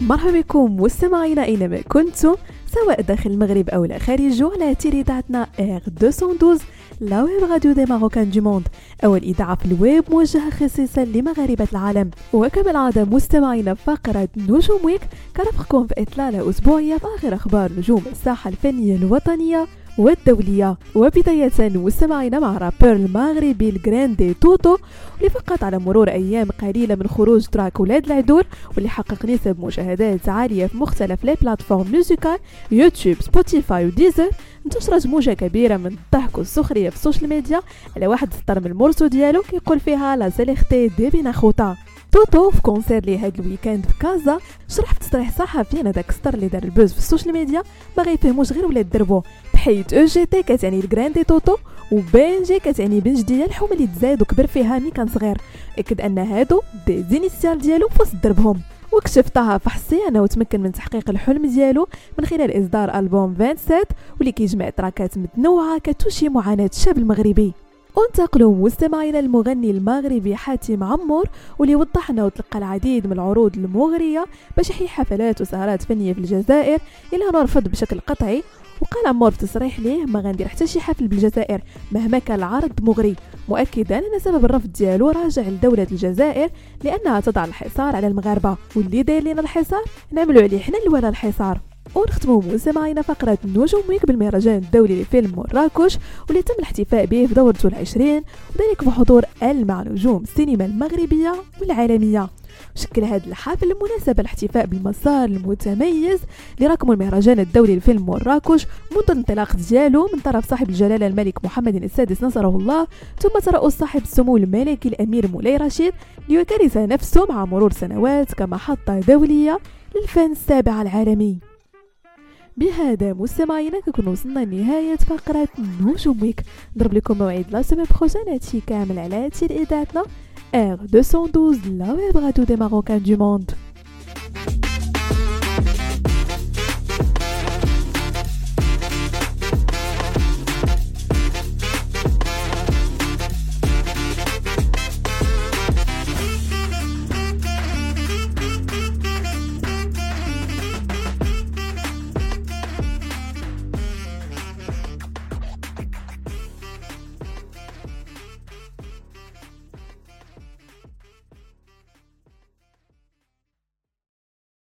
مرحبا بكم مستمعينا اينما كنتم سواء داخل المغرب أو خارجه على تيريداتنا R 212 la web radio des Marocains du monde أو الإذاعة في الويب موجهة خصيصا لمغاربة العالم. وكما العادة مستمعينا فقرة نجوم week كنرافقكم في إطلالة أسبوعية في آخر أخبار نجوم الساحة الفنية الوطنية. والدولية. وبداية مستمعينا مع rappeur المغربي الجراندي توتو واللي فقط على مرور أيام قليلة من خروج track ولاد العدول واللي حقق نسب مشاهدات عالية في مختلف les plateformes musicales يوتيوب سبوتيفاي وديزر انتشرت موجة كبيرة من الضحك والسخرية في ال social media على واحد سطر من ال morceau ديالو كيقول فيها لاصيليخيطي دي بيني خوطا توتو في concert لي هاد ال week-end في كازا شرح في تصريح صحفي ان داك السطر اللي دار ال buzz في ال social media ما غيفهموش غير ولاد دربو. بحيث OGT كتعني الجراندي توتو و BG كتعني بنج ديال الحومة اللي تزايد وكبر فيها mais كان صغير. أكد أن هادو des initiales ديالو في وسط دربهم. وكشف طه فحصي انه تمكن من تحقيق الحلم ديالو من خلال إصدار ألبوم 27 واللي كيجمع tracks ات متنوعة كتوشي معاناة الشاب المغربي. انتقلوا مستمعينا المغني المغربي حاتم عمور واللي وضح انه تلقى العديد من العروض المغرية باش يحيي حفلات وسهرات فنية في الجزائر الا انه رفض بشكل قطعي. وقال عمور في تصريح ليه ما غندير حتى شي حفل بالجزائر مهما كان العرض مغري. مؤكدا أن سبب الرفض ديالو راجع لدولة الجزائر لأنها تضع الحصار على المغاربة. واللي داير لنا الحصار؟ نعملوا عليه حنا اللي الحصار. ونختموا مستمعينا فقرة نجوم ويك بالمهرجان الدولي لفيلم مراكش واللي تم الاحتفاء به في دورته العشرين وذلك بحضور مع نجوم السينما المغربية والعالمية. شكل هذا الحفل مناسبة الاحتفاء بالمسار المتميز لرقم المهرجان الدولي لفيلم مراكش منذ الانطلاق ديالو من طرف صاحب الجلالة الملك محمد السادس نصره الله ثم ترأس صاحب السمو الملكي الأمير مولاي رشيد ليكرس نفسه مع مرور سنوات كمحطة دولية للفن السابع العالمي. بهذا مستمعينا كنكون وصلنا لنهاية فقرة نجوم week نضرب لكم موعد la prochaine هادشي كامل على تيل إذاعتنا R212 la web radio des Marocains du monde.